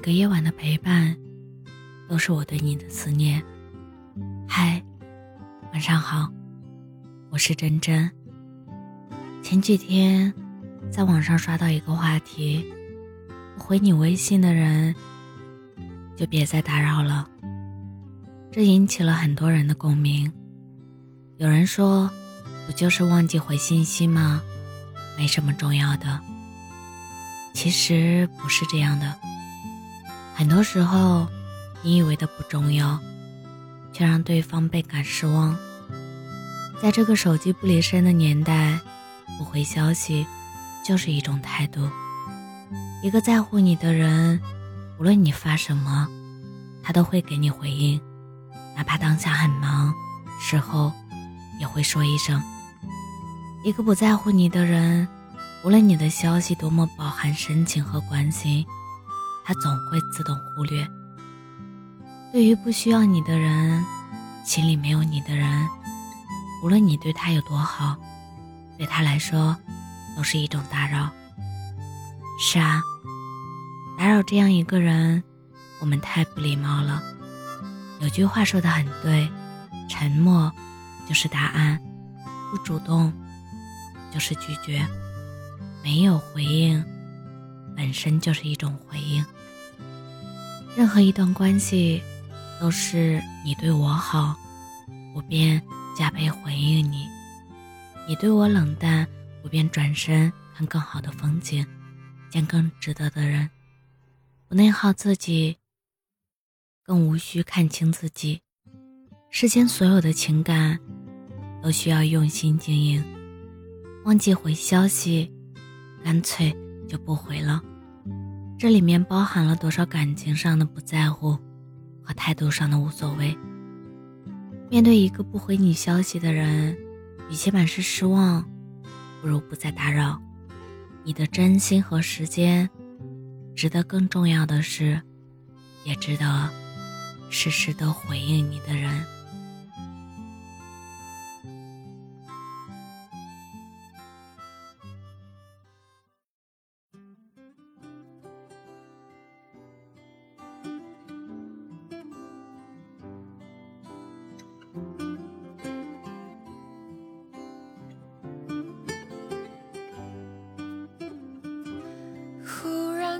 个夜晚的陪伴，都是我对你的思念。嗨，晚上好，我是真真。前几天在网上刷到一个话题：回你微信的人，就别再打扰了。这引起了很多人的共鸣。有人说，不就是忘记回信息吗？没什么重要的。其实不是这样的。很多时候，你以为的不重要，却让对方倍感失望。在这个手机不离身的年代，不回消息就是一种态度。一个在乎你的人，无论你发什么，他都会给你回应，哪怕当下很忙，事后也会说一声。一个不在乎你的人，无论你的消息多么饱含深情和关心。他总会自动忽略。对于不需要你的人，心里没有你的人，无论你对他有多好，对他来说都是一种打扰。是啊，打扰这样一个人，我们太不礼貌了。有句话说的很对，沉默就是答案，不主动就是拒绝，没有回应本身就是一种回应。任何一段关系，都是你对我好，我便加倍回应你；你对我冷淡，我便转身看更好的风景，见更值得的人。不内耗自己，更无需看清自己。世间所有的情感，都需要用心经营。忘记回消息，干脆就不回了。这里面包含了多少感情上的不在乎，和态度上的无所谓。面对一个不回你消息的人，与其满是失望，不如不再打扰。你的真心和时间，值得更重要的是，也值得时时都回应你的人。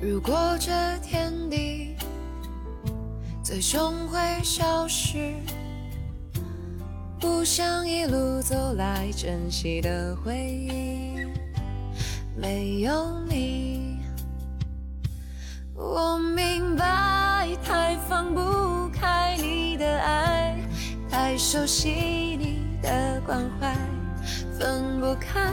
如果这天地最终会消失，不想一路走来珍惜的回忆，没有你，我明白，太放不开你的爱，太熟悉你的关怀，分不开，